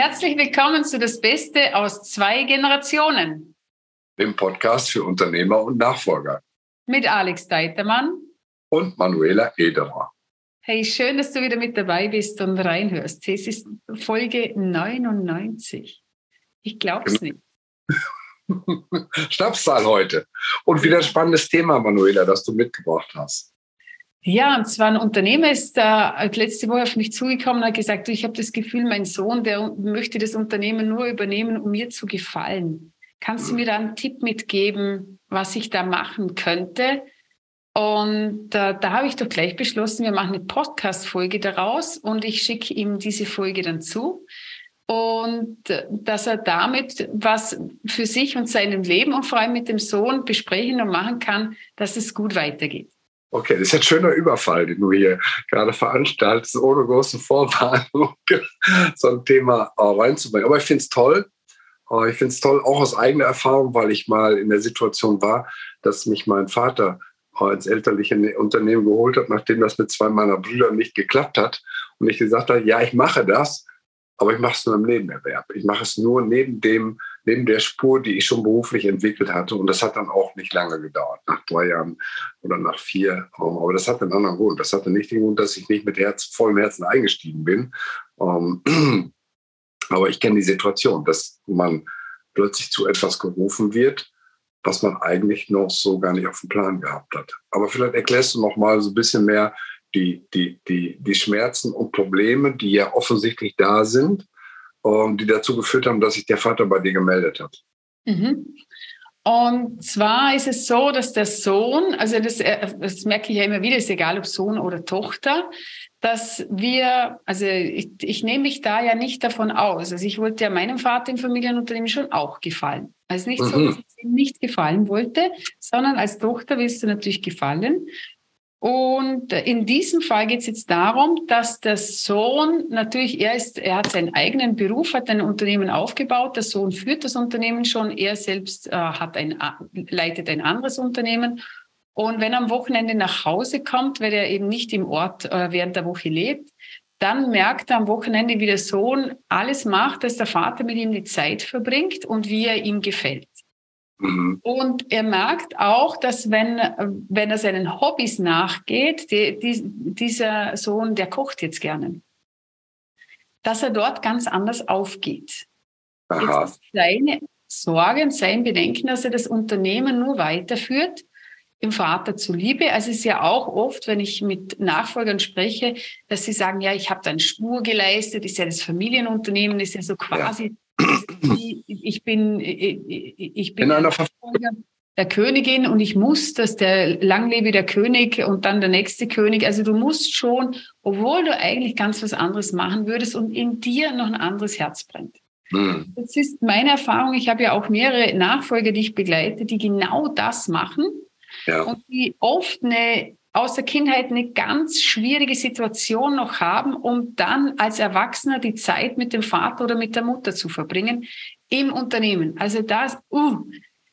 herzlich willkommen zu Das Beste aus zwei Generationen. Dem Podcast für Unternehmer und Nachfolger. Mit Alex Deitermann. Und Manuela Ederer. Hey, schön, dass du wieder mit dabei bist und reinhörst. Es ist Folge 99. Ich glaube es nicht. Schnapszahl heute. Und wieder ein spannendes Thema, Manuela, das du mitgebracht hast. Ja, und zwar ein Unternehmer ist da letzte Woche auf mich zugekommen und hat gesagt, ich habe das Gefühl, mein Sohn, der möchte das Unternehmen nur übernehmen, um mir zu gefallen. Kannst du mir da einen Tipp mitgeben, was ich da machen könnte? Und äh, da habe ich doch gleich beschlossen, wir machen eine Podcast-Folge daraus und ich schicke ihm diese Folge dann zu. Und äh, dass er damit was für sich und seinem Leben und vor allem mit dem Sohn besprechen und machen kann, dass es gut weitergeht. Okay, das ist ein schöner Überfall, den du hier gerade veranstaltest, ohne große Vorwarnung so ein Thema äh, reinzubringen. Aber ich finde es toll. Äh, ich finde es toll, auch aus eigener Erfahrung, weil ich mal in der Situation war, dass mich mein Vater äh, ins elterliche ne-, Unternehmen geholt hat, nachdem das mit zwei meiner Brüder nicht geklappt hat. Und ich gesagt habe, ja, ich mache das, aber ich mache es nur im Nebenerwerb. Ich mache es nur neben dem, neben der Spur, die ich schon beruflich entwickelt hatte. Und das hat dann auch nicht lange gedauert, nach drei Jahren oder nach vier. Aber das hat einen anderen Grund. Das hatte nicht den Grund, dass ich nicht mit Herz, vollem Herzen eingestiegen bin. Ähm, aber ich kenne die Situation, dass man plötzlich zu etwas gerufen wird, was man eigentlich noch so gar nicht auf dem Plan gehabt hat. Aber vielleicht erklärst du noch mal so ein bisschen mehr, die, die, die, die Schmerzen und Probleme, die ja offensichtlich da sind, ähm, die dazu geführt haben, dass sich der Vater bei dir gemeldet hat. Mhm. Und zwar ist es so, dass der Sohn, also das, äh, das merke ich ja immer wieder, ist egal ob Sohn oder Tochter, dass wir, also ich, ich nehme mich da ja nicht davon aus. Also ich wollte ja meinem Vater im Familienunternehmen schon auch gefallen. Also nicht so, mhm. dass ich ihm nicht gefallen wollte, sondern als Tochter willst du natürlich gefallen. Und in diesem Fall geht es jetzt darum, dass der Sohn natürlich, er ist, er hat seinen eigenen Beruf, hat ein Unternehmen aufgebaut. Der Sohn führt das Unternehmen schon. Er selbst äh, hat ein, leitet ein anderes Unternehmen. Und wenn er am Wochenende nach Hause kommt, weil er eben nicht im Ort äh, während der Woche lebt, dann merkt er am Wochenende, wie der Sohn alles macht, dass der Vater mit ihm die Zeit verbringt und wie er ihm gefällt. Mhm. Und er merkt auch, dass wenn, wenn er seinen Hobbys nachgeht, die, die, dieser Sohn, der kocht jetzt gerne, dass er dort ganz anders aufgeht. Aha. Jetzt ist seine Sorge und sein Bedenken, dass er das Unternehmen nur weiterführt, im Vater zuliebe. Also es ist ja auch oft, wenn ich mit Nachfolgern spreche, dass sie sagen, ja, ich habe da einen Schwur geleistet, ist ja das Familienunternehmen, ist ja so quasi ich bin, ich bin einer der Königin und ich muss, dass der lang lebe der König und dann der nächste König. Also du musst schon, obwohl du eigentlich ganz was anderes machen würdest und in dir noch ein anderes Herz brennt. Mhm. Das ist meine Erfahrung. Ich habe ja auch mehrere Nachfolger, die ich begleite, die genau das machen ja. und die oft eine aus der Kindheit eine ganz schwierige Situation noch haben, um dann als Erwachsener die Zeit mit dem Vater oder mit der Mutter zu verbringen im Unternehmen. Also das, uh,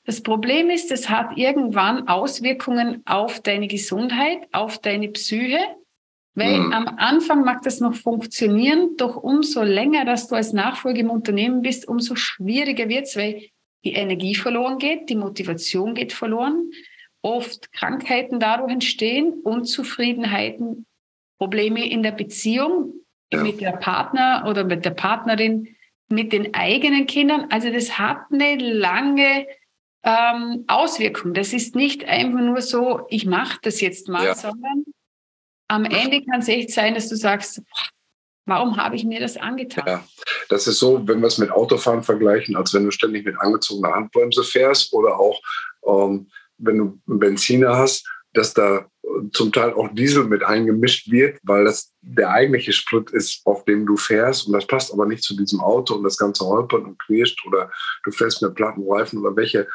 das Problem ist, es hat irgendwann Auswirkungen auf deine Gesundheit, auf deine Psyche, weil mhm. am Anfang mag das noch funktionieren, doch umso länger, dass du als Nachfolger im Unternehmen bist, umso schwieriger wird es, weil die Energie verloren geht, die Motivation geht verloren oft Krankheiten dadurch entstehen, Unzufriedenheiten, Probleme in der Beziehung ja. mit der Partner oder mit der Partnerin, mit den eigenen Kindern. Also das hat eine lange ähm, Auswirkung. Das ist nicht einfach nur so, ich mache das jetzt mal, ja. sondern am Ende kann es echt sein, dass du sagst, warum habe ich mir das angetan? Ja, das ist so, wenn wir es mit Autofahren vergleichen, als wenn du ständig mit angezogener Handbremse fährst oder auch ähm, wenn du einen Benziner hast, dass da zum Teil auch Diesel mit eingemischt wird, weil das der eigentliche Sprit ist, auf dem du fährst. Und das passt aber nicht zu diesem Auto und das Ganze holpert und quirscht oder du fährst mit Plattenreifen oder welche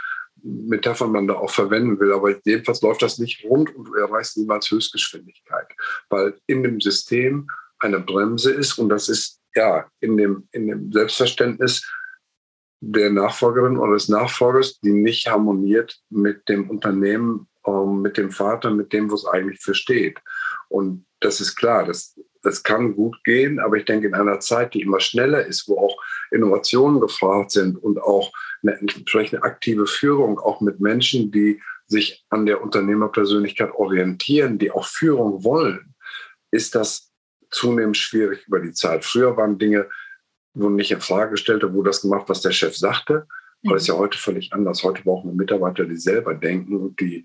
Metaphern man da auch verwenden will. Aber jedenfalls läuft das nicht rund und du erreichst niemals Höchstgeschwindigkeit, weil in dem System eine Bremse ist und das ist ja in dem, in dem Selbstverständnis der Nachfolgerin oder des Nachfolgers, die nicht harmoniert mit dem Unternehmen, ähm, mit dem Vater, mit dem, was eigentlich für steht. Und das ist klar, das es kann gut gehen, aber ich denke, in einer Zeit, die immer schneller ist, wo auch Innovationen gefragt sind und auch eine entsprechende aktive Führung, auch mit Menschen, die sich an der Unternehmerpersönlichkeit orientieren, die auch Führung wollen, ist das zunehmend schwierig über die Zeit. Früher waren Dinge, wurden nicht in Frage gestellt, da wurde das gemacht, was der Chef sagte. Aber das ist ja heute völlig anders. Heute brauchen wir Mitarbeiter, die selber denken und die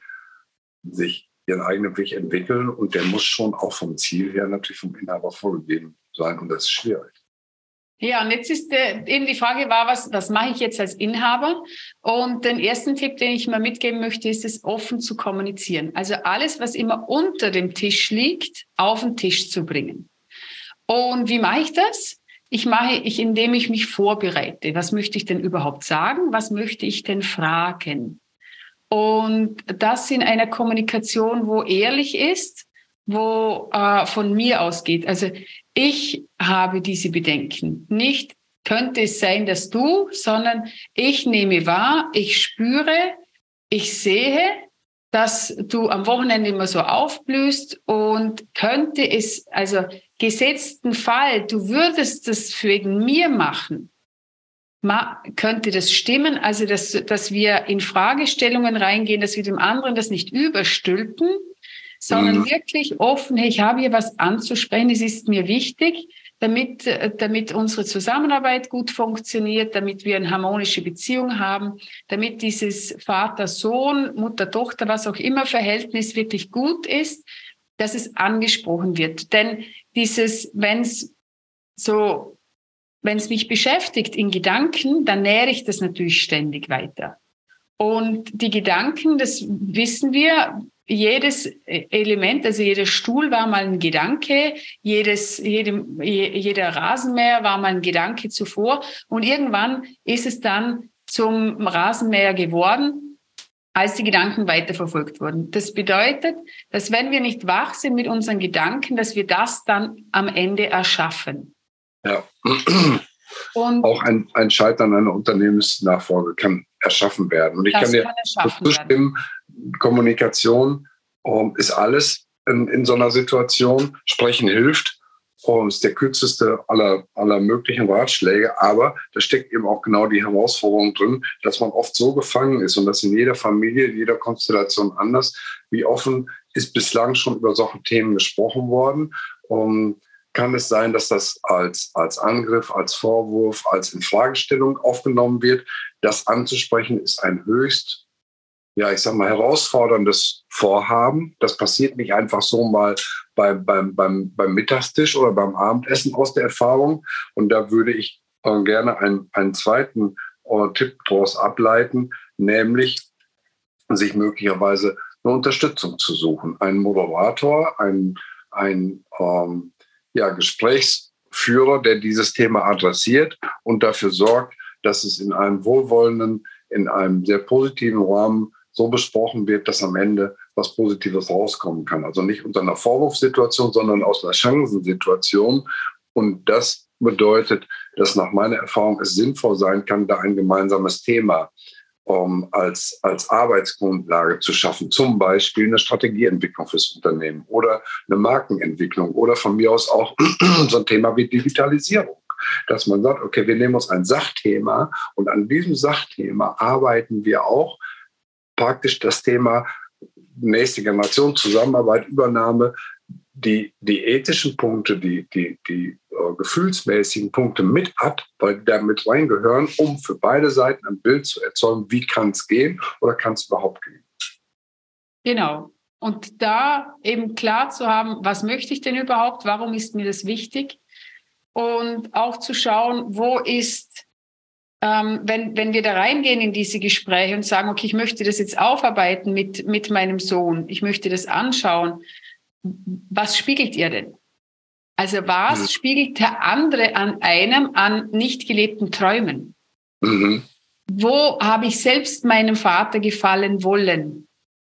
sich ihren eigenen Weg entwickeln. Und der muss schon auch vom Ziel her natürlich vom Inhaber vorgegeben sein. Und das ist schwierig. Ja, und jetzt ist äh, eben die Frage war, was, was mache ich jetzt als Inhaber? Und den ersten Tipp, den ich mal mitgeben möchte, ist es offen zu kommunizieren. Also alles, was immer unter dem Tisch liegt, auf den Tisch zu bringen. Und wie mache ich das? Ich mache ich, indem ich mich vorbereite. Was möchte ich denn überhaupt sagen? Was möchte ich denn fragen? Und das in einer Kommunikation, wo ehrlich ist, wo äh, von mir ausgeht. Also ich habe diese Bedenken. Nicht könnte es sein, dass du, sondern ich nehme wahr, ich spüre, ich sehe, dass du am Wochenende immer so aufblühst und könnte es, also gesetzten Fall, du würdest das wegen mir machen, könnte das stimmen? Also, dass, dass wir in Fragestellungen reingehen, dass wir dem anderen das nicht überstülpen, sondern mhm. wirklich offen, hey, ich habe hier was anzusprechen, es ist mir wichtig, damit, damit unsere Zusammenarbeit gut funktioniert, damit wir eine harmonische Beziehung haben, damit dieses Vater-Sohn, Mutter-Tochter, was auch immer Verhältnis wirklich gut ist, dass es angesprochen wird. Denn dieses, wenn es so, wenn es mich beschäftigt in Gedanken, dann nähere ich das natürlich ständig weiter. Und die Gedanken, das wissen wir, jedes Element, also jeder Stuhl war mal ein Gedanke, jedes, jedem, jeder Rasenmäher war mal ein Gedanke zuvor und irgendwann ist es dann zum Rasenmäher geworden, als die Gedanken weiterverfolgt wurden. Das bedeutet, dass wenn wir nicht wach sind mit unseren Gedanken, dass wir das dann am Ende erschaffen. Ja. Und auch ein, ein Scheitern einer Unternehmensnachfolge kann erschaffen werden. Und ich kann dir zustimmen, Kommunikation um, ist alles in, in, so einer Situation. Sprechen hilft. Und ist der kürzeste aller, aller möglichen Ratschläge. Aber da steckt eben auch genau die Herausforderung drin, dass man oft so gefangen ist und das in jeder Familie, in jeder Konstellation anders. Wie offen ist bislang schon über solche Themen gesprochen worden? Und kann es sein, dass das als, als Angriff, als Vorwurf, als Infragestellung aufgenommen wird. Das anzusprechen ist ein höchst, ja, ich sag mal, herausforderndes Vorhaben. Das passiert nicht einfach so mal beim, beim, beim, beim Mittagstisch oder beim Abendessen aus der Erfahrung. Und da würde ich äh, gerne einen, einen zweiten äh, Tipp daraus ableiten, nämlich sich möglicherweise eine Unterstützung zu suchen. Einen Moderator, ein, ein ähm, ja, Gesprächsführer, der dieses Thema adressiert und dafür sorgt, dass es in einem wohlwollenden, in einem sehr positiven Rahmen so besprochen wird, dass am Ende was Positives rauskommen kann. Also nicht unter einer Vorwurfssituation, sondern aus einer Chancensituation. Und das bedeutet, dass nach meiner Erfahrung es sinnvoll sein kann, da ein gemeinsames Thema um, als, als Arbeitsgrundlage zu schaffen. Zum Beispiel eine Strategieentwicklung fürs Unternehmen oder eine Markenentwicklung oder von mir aus auch so ein Thema wie Digitalisierung. Dass man sagt, okay, wir nehmen uns ein Sachthema und an diesem Sachthema arbeiten wir auch praktisch das Thema nächste Generation, Zusammenarbeit, Übernahme die, die ethischen Punkte, die, die, die äh, gefühlsmäßigen Punkte mit ab, weil die da mit reingehören, um für beide Seiten ein Bild zu erzeugen, wie kann es gehen oder kann es überhaupt gehen. Genau. Und da eben klar zu haben, was möchte ich denn überhaupt, warum ist mir das wichtig? Und auch zu schauen, wo ist, ähm, wenn, wenn wir da reingehen in diese Gespräche und sagen, okay, ich möchte das jetzt aufarbeiten mit, mit meinem Sohn, ich möchte das anschauen, was spiegelt ihr denn? Also was mhm. spiegelt der andere an einem an nicht gelebten Träumen? Mhm. Wo habe ich selbst meinem Vater gefallen wollen?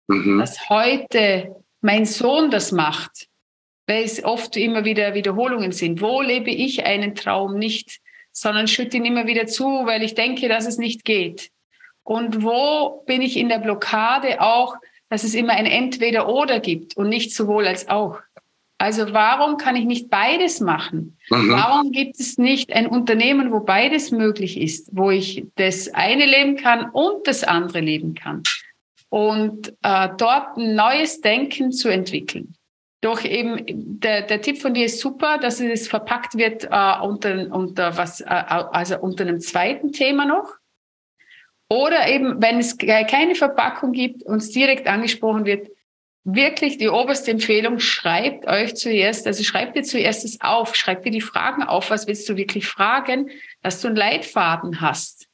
Mhm. Dass heute mein Sohn das macht, weil es oft immer wieder Wiederholungen sind. Wo lebe ich einen Traum nicht, sondern schütte ihn immer wieder zu, weil ich denke, dass es nicht geht? Und wo bin ich in der Blockade auch, dass es immer ein Entweder-Oder gibt und nicht sowohl als auch. Also warum kann ich nicht beides machen? Mhm. Warum gibt es nicht ein Unternehmen, wo beides möglich ist, wo ich das eine leben kann und das andere leben kann? Und äh, dort ein neues Denken zu entwickeln. Doch eben der, der Tipp von dir ist super, dass es verpackt wird äh, unter, unter was, äh, also unter einem zweiten Thema noch. Oder eben, wenn es keine Verpackung gibt, uns direkt angesprochen wird, wirklich die oberste Empfehlung, schreibt euch zuerst, also schreibt dir zuerst es auf, schreibt dir die Fragen auf, was willst du wirklich fragen, dass du einen Leitfaden hast.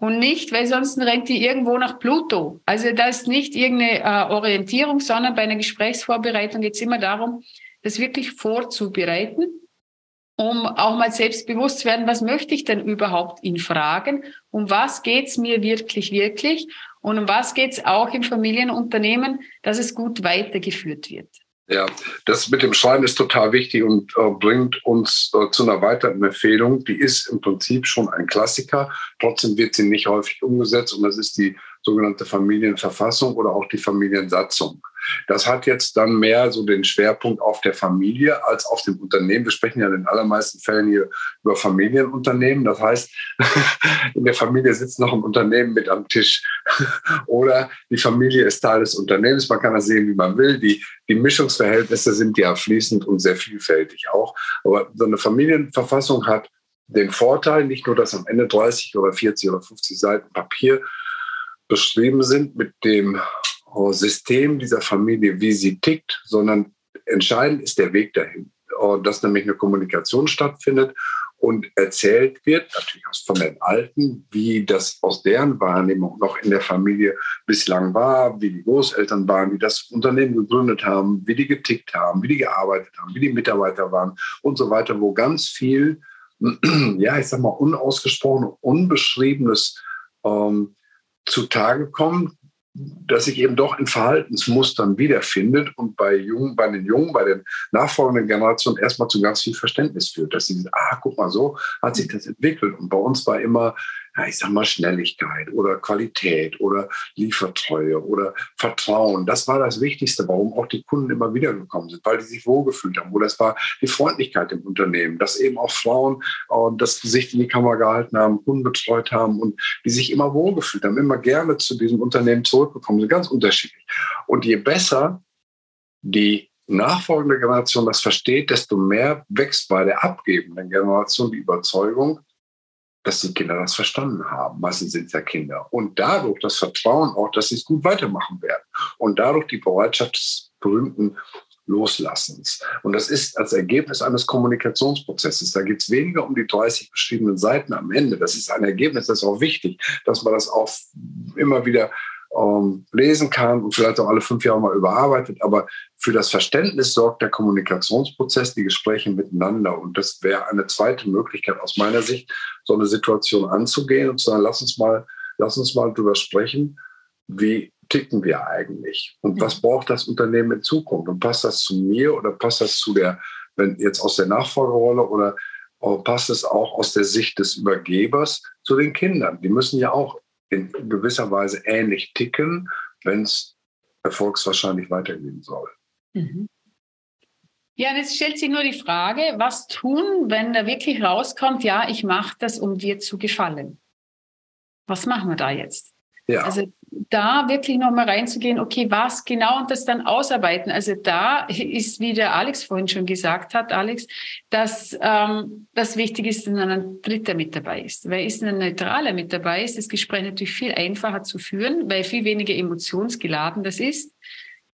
Und nicht, weil sonst rennt die irgendwo nach Pluto. Also das ist nicht irgendeine äh, Orientierung, sondern bei einer Gesprächsvorbereitung geht es immer darum, das wirklich vorzubereiten, um auch mal selbstbewusst zu werden, was möchte ich denn überhaupt in Fragen, um was geht's mir wirklich, wirklich und um was geht es auch im Familienunternehmen, dass es gut weitergeführt wird. Ja, das mit dem Schreiben ist total wichtig und äh, bringt uns äh, zu einer weiteren Empfehlung. Die ist im Prinzip schon ein Klassiker. Trotzdem wird sie nicht häufig umgesetzt und das ist die sogenannte Familienverfassung oder auch die Familiensatzung. Das hat jetzt dann mehr so den Schwerpunkt auf der Familie als auf dem Unternehmen. Wir sprechen ja in den allermeisten Fällen hier über Familienunternehmen. Das heißt, in der Familie sitzt noch ein Unternehmen mit am Tisch. Oder die Familie ist Teil des Unternehmens. Man kann das sehen, wie man will. Die, die Mischungsverhältnisse sind ja fließend und sehr vielfältig auch. Aber so eine Familienverfassung hat den Vorteil, nicht nur, dass am Ende 30 oder 40 oder 50 Seiten Papier beschrieben sind mit dem äh, System dieser Familie, wie sie tickt, sondern entscheidend ist der Weg dahin. Äh, dass nämlich eine Kommunikation stattfindet und erzählt wird, natürlich von den Alten, wie das aus deren Wahrnehmung noch in der Familie bislang war, wie die Großeltern waren, wie das Unternehmen gegründet haben, wie die getickt haben, wie die gearbeitet haben, wie die Mitarbeiter waren und so weiter, wo ganz viel, ja, ich sag mal, unausgesprochen, unbeschriebenes ähm, zutage kommt, dass sich eben doch in Verhaltensmustern wiederfindet und bei, Jungen, bei den Jungen, bei den nachfolgenden Generationen erstmal zu ganz viel Verständnis führt, dass sie sagen, ah, guck mal, so hat sich das entwickelt. Und bei uns war immer, ja, ich sag mal, Schnelligkeit oder Qualität oder Liefertreue oder Vertrauen. Das war das Wichtigste, warum auch die Kunden immer wieder gekommen sind, weil die sich wohlgefühlt haben. Oder es war die Freundlichkeit im Unternehmen, dass eben auch Frauen äh, das Gesicht in die Kamera gehalten haben, Kunden betreut haben und die sich immer wohlgefühlt haben, immer gerne zu diesem Unternehmen zurückgekommen sind, ganz unterschiedlich. Und je besser die nachfolgende Generation das versteht, desto mehr wächst bei der abgebenden Generation die Überzeugung, dass die Kinder das verstanden haben. Meistens sind es ja Kinder. Und dadurch das Vertrauen auch, dass sie es gut weitermachen werden. Und dadurch die Bereitschaft des berühmten Loslassens. Und das ist als Ergebnis eines Kommunikationsprozesses. Da geht es weniger um die 30 beschriebenen Seiten am Ende. Das ist ein Ergebnis, das ist auch wichtig, dass man das auch immer wieder ähm, lesen kann und vielleicht auch alle fünf Jahre mal überarbeitet. Aber für das Verständnis sorgt der Kommunikationsprozess, die Gespräche miteinander. Und das wäre eine zweite Möglichkeit aus meiner Sicht, so eine Situation anzugehen und zu sagen, lass uns mal, lass uns mal drüber sprechen, wie ticken wir eigentlich? Und was braucht das Unternehmen in Zukunft? Und passt das zu mir oder passt das zu der, wenn jetzt aus der Nachfolgerolle oder passt es auch aus der Sicht des Übergebers zu den Kindern? Die müssen ja auch in gewisser Weise ähnlich ticken, wenn es erfolgswahrscheinlich weitergehen soll. Mhm. Ja, jetzt stellt sich nur die Frage, was tun, wenn da wirklich rauskommt, ja, ich mache das, um dir zu gefallen. Was machen wir da jetzt? Ja. Also da wirklich nochmal reinzugehen, okay, was genau und das dann ausarbeiten. Also da ist, wie der Alex vorhin schon gesagt hat, Alex, dass ähm, das wichtig ist, dass ein Dritter mit dabei ist. Weil ist ein Neutraler mit dabei ist, das Gespräch natürlich viel einfacher zu führen, weil viel weniger emotionsgeladen das ist.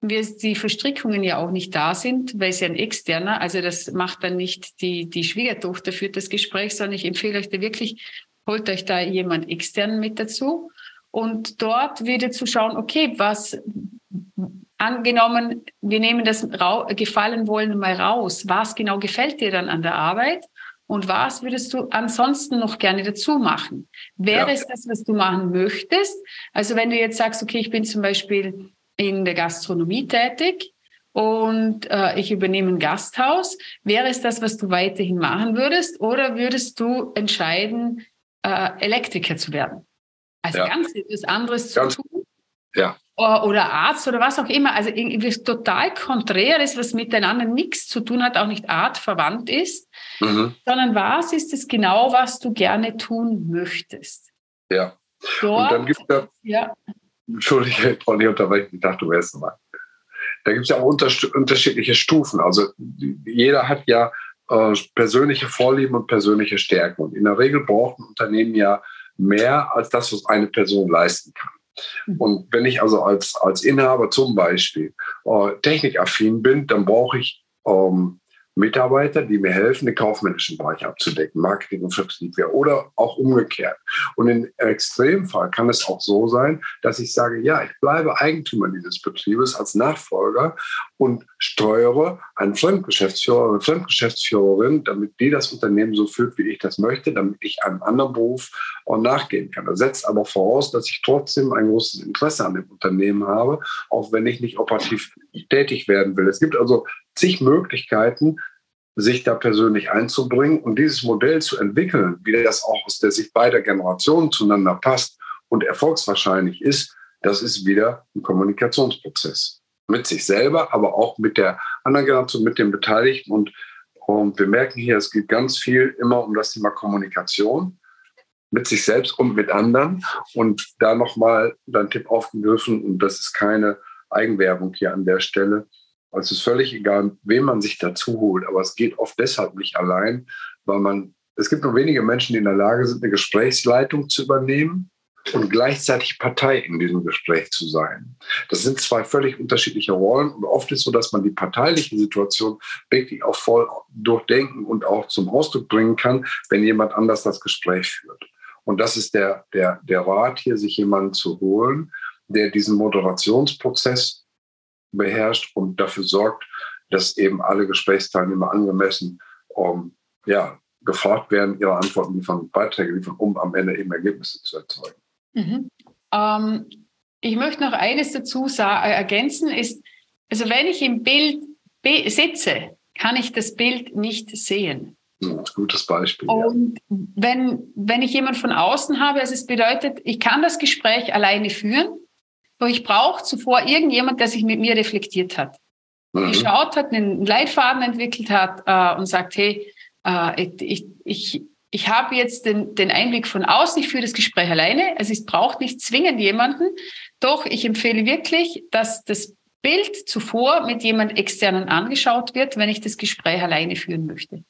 Wir die Verstrickungen ja auch nicht da sind, weil es ja ein externer, also das macht dann nicht die, die Schwiegertochter führt das Gespräch, sondern ich empfehle euch da wirklich, holt euch da jemand extern mit dazu und dort wieder zu schauen, okay, was angenommen, wir nehmen das Gefallen wollen mal raus. Was genau gefällt dir dann an der Arbeit? Und was würdest du ansonsten noch gerne dazu machen? Wäre ja. es das, was du machen möchtest? Also wenn du jetzt sagst, okay, ich bin zum Beispiel in der Gastronomie tätig und äh, ich übernehme ein Gasthaus, wäre es das, was du weiterhin machen würdest? Oder würdest du entscheiden, äh, Elektriker zu werden? Also ja. ganz etwas anderes zu ganz, tun. Ja, oder Arzt oder was auch immer. Also irgendwie total konträr ist, was miteinander nichts zu tun hat, auch nicht artverwandt ist, mhm. sondern was ist es genau, was du gerne tun möchtest. Ja. Dort, und dann gibt es ja, ja. Entschuldige, nicht unterbrechen, ich dachte, du wärst mal. Da gibt es ja auch unterschiedliche Stufen. Also jeder hat ja äh, persönliche Vorlieben und persönliche Stärken. Und in der Regel braucht ein Unternehmen ja mehr als das, was eine Person leisten kann. Mhm. Und wenn ich also als, als Inhaber zum Beispiel äh, technikaffin bin, dann brauche ich ähm, Mitarbeiter, die mir helfen, den kaufmännischen Bereich abzudecken, Marketing und Vertrieb oder auch umgekehrt. Und im Extremfall kann es auch so sein, dass ich sage, ja, ich bleibe Eigentümer dieses Betriebes als Nachfolger und steuere einen Fremdgeschäftsführer, eine Fremdgeschäftsführerin, damit die das Unternehmen so führt, wie ich das möchte, damit ich einem anderen Beruf auch nachgehen kann. Das setzt aber voraus, dass ich trotzdem ein großes Interesse an dem Unternehmen habe, auch wenn ich nicht operativ tätig werden will. Es gibt also zig Möglichkeiten, sich da persönlich einzubringen und dieses Modell zu entwickeln, wie das auch aus der Sicht beider Generationen zueinander passt und erfolgswahrscheinlich ist, das ist wieder ein Kommunikationsprozess. Mit sich selber, aber auch mit der anderen Generation, mit den Beteiligten. Und, und wir merken hier, es geht ganz viel immer um das Thema Kommunikation mit sich selbst und mit anderen. Und da nochmal dein Tipp aufgegriffen, und das ist keine Eigenwerbung hier an der Stelle, es ist völlig egal, wen man sich dazu holt, aber es geht oft deshalb nicht allein, weil man, es gibt nur wenige Menschen, die in der Lage sind, eine Gesprächsleitung zu übernehmen und gleichzeitig Partei in diesem Gespräch zu sein. Das sind zwei völlig unterschiedliche Rollen und oft ist so, dass man die parteiliche Situation wirklich auch voll durchdenken und auch zum Ausdruck bringen kann, wenn jemand anders das Gespräch führt. Und das ist der, der, der Rat hier, sich jemanden zu holen, der diesen Moderationsprozess beherrscht und dafür sorgt, dass eben alle Gesprächsteilnehmer angemessen um, ja, gefragt werden, ihre Antworten liefern, Beiträge liefern, um am Ende eben Ergebnisse zu erzeugen. Mhm. Ähm, ich möchte noch eines dazu äh, ergänzen, ist, also wenn ich im Bild sitze, kann ich das Bild nicht sehen. Hm, gutes Beispiel. Und ja. wenn, wenn ich jemanden von außen habe, also es bedeutet, ich kann das Gespräch alleine führen, aber ich brauche zuvor irgendjemand, der sich mit mir reflektiert hat. Mhm. Geschaut hat, einen Leitfaden entwickelt hat äh, und sagt, hey, äh, ich, ich, ich habe jetzt den, den Einblick von außen, ich führe das Gespräch alleine. Also es braucht nicht zwingend jemanden. Doch ich empfehle wirklich, dass das Bild zuvor mit jemand externen angeschaut wird, wenn ich das Gespräch alleine führen möchte.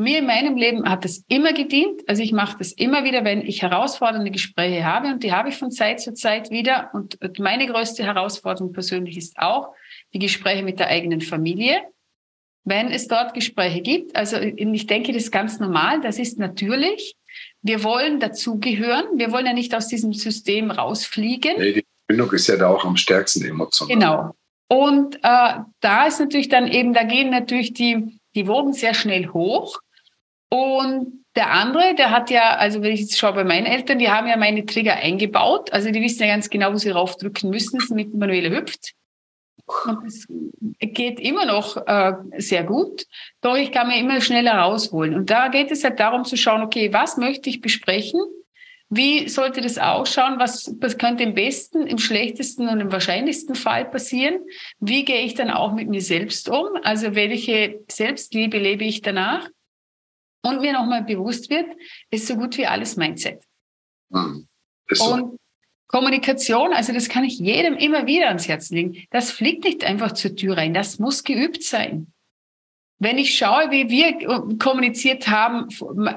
Mir in meinem Leben hat das immer gedient. Also ich mache das immer wieder, wenn ich herausfordernde Gespräche habe und die habe ich von Zeit zu Zeit wieder. Und meine größte Herausforderung persönlich ist auch die Gespräche mit der eigenen Familie. Wenn es dort Gespräche gibt, also ich denke, das ist ganz normal, das ist natürlich. Wir wollen dazugehören. Wir wollen ja nicht aus diesem System rausfliegen. Nee, die Bindung ist ja da auch am stärksten emotional. Genau. Und äh, da ist natürlich dann eben, da gehen natürlich die, die Wogen sehr schnell hoch. Und der andere, der hat ja, also wenn ich jetzt schaue bei meinen Eltern, die haben ja meine Trigger eingebaut. Also die wissen ja ganz genau, wo sie raufdrücken müssen, damit Manuela hüpft. Und es geht immer noch äh, sehr gut. Doch ich kann mir immer schneller rausholen. Und da geht es halt darum zu schauen, okay, was möchte ich besprechen? Wie sollte das ausschauen? Was, was könnte im besten, im schlechtesten und im wahrscheinlichsten Fall passieren? Wie gehe ich dann auch mit mir selbst um? Also welche Selbstliebe lebe ich danach? Und mir nochmal bewusst wird, ist so gut wie alles Mindset. Mhm. So. Und Kommunikation, also das kann ich jedem immer wieder ans Herz legen. Das fliegt nicht einfach zur Tür rein, das muss geübt sein. Wenn ich schaue, wie wir kommuniziert haben,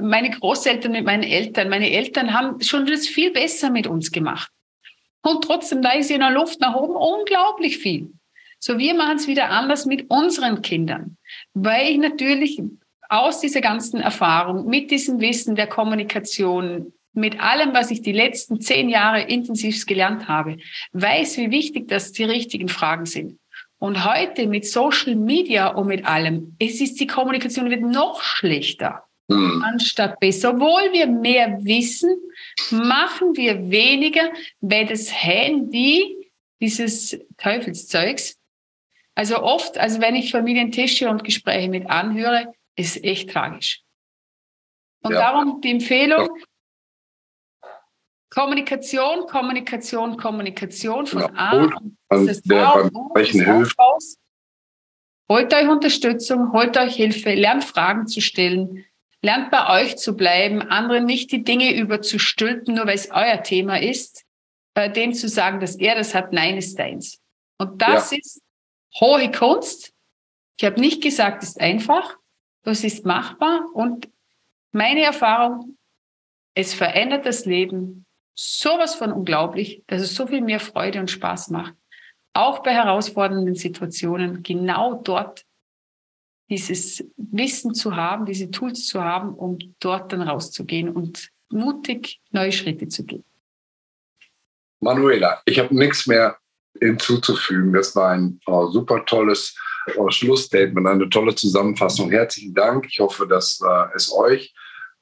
meine Großeltern mit meinen Eltern, meine Eltern haben schon das viel besser mit uns gemacht. Und trotzdem, da ist in der Luft nach oben unglaublich viel. So, wir machen es wieder anders mit unseren Kindern, weil ich natürlich aus dieser ganzen Erfahrung, mit diesem Wissen der Kommunikation, mit allem, was ich die letzten zehn Jahre intensiv gelernt habe, weiß, wie wichtig das die richtigen Fragen sind. Und heute mit Social Media und mit allem, es ist die Kommunikation wird noch schlechter mhm. anstatt besser. Obwohl wir mehr wissen, machen wir weniger, weil das Handy dieses Teufelszeugs, also oft, also wenn ich Familientische und Gespräche mit anhöre, ist echt tragisch. Und ja. darum die Empfehlung, Kommunikation, Kommunikation, Kommunikation von Genau. A und das der A beim und O Sprechen des hilft. Aufbaus. Holt euch Unterstützung, holt euch Hilfe, lernt Fragen zu stellen, lernt bei euch zu bleiben, anderen nicht die Dinge überzustülpen, nur weil es euer Thema ist, bei dem zu sagen, dass er das hat, nein, ist deins. Und das ist hohe Kunst. Ich habe nicht gesagt, es ist einfach, das ist machbar und meine Erfahrung, es verändert das Leben sowas von unglaublich, dass es so viel mehr Freude und Spaß macht. Auch bei herausfordernden Situationen genau dort dieses Wissen zu haben, diese Tools zu haben, um dort dann rauszugehen und mutig neue Schritte zu gehen. Manuela, ich habe nichts mehr hinzuzufügen. Das war ein äh, super tolles Schlussstatement, eine tolle Zusammenfassung. Herzlichen Dank. Ich hoffe, dass äh, es euch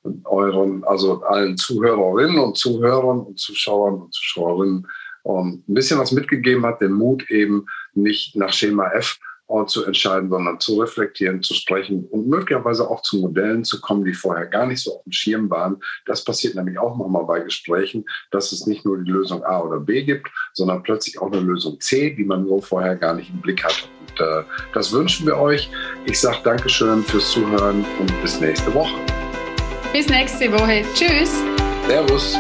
und euren, also allen Zuhörerinnen und Zuhörern und Zuschauern und Zuschauerinnen ähm, ein bisschen was mitgegeben hat, den Mut eben nicht nach Schema F zu entscheiden, sondern zu reflektieren, zu sprechen und möglicherweise auch zu Modellen zu kommen, die vorher gar nicht so auf dem Schirm waren. Das passiert nämlich auch manchmal bei Gesprächen, dass es nicht nur die Lösung A oder B gibt, sondern plötzlich auch eine Lösung C, die man so vorher gar nicht im Blick hatte. Und äh, das wünschen wir euch. Ich sage Dankeschön fürs Zuhören und bis nächste Woche. Bis nächste Woche. Tschüss. Servus.